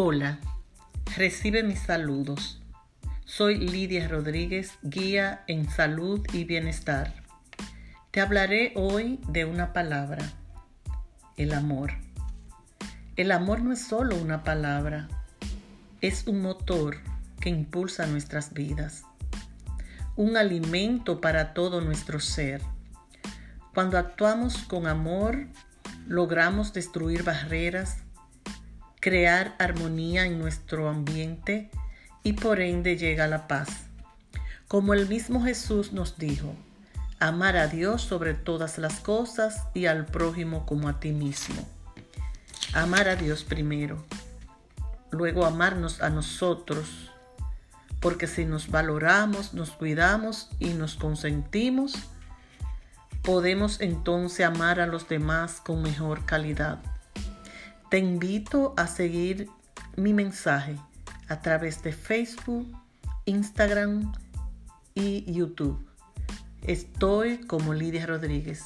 Hola, recibe mis saludos. Soy Lidia Rodríguez, guía en salud y bienestar. Te hablaré hoy de una palabra, el amor. El amor no es solo una palabra, es un motor que impulsa nuestras vidas, un alimento para todo nuestro ser. Cuando actuamos con amor, logramos destruir barreras, crear armonía en nuestro ambiente y por ende llega la paz. Como el mismo Jesús nos dijo, amar a Dios sobre todas las cosas y al prójimo como a ti mismo. Amar a Dios primero, luego amarnos a nosotros, porque si nos valoramos, nos cuidamos y nos consentimos, podemos entonces amar a los demás con mejor calidad. Te invito a seguir mi mensaje a través de Facebook, Instagram y YouTube. Estoy como Lidia Rodríguez.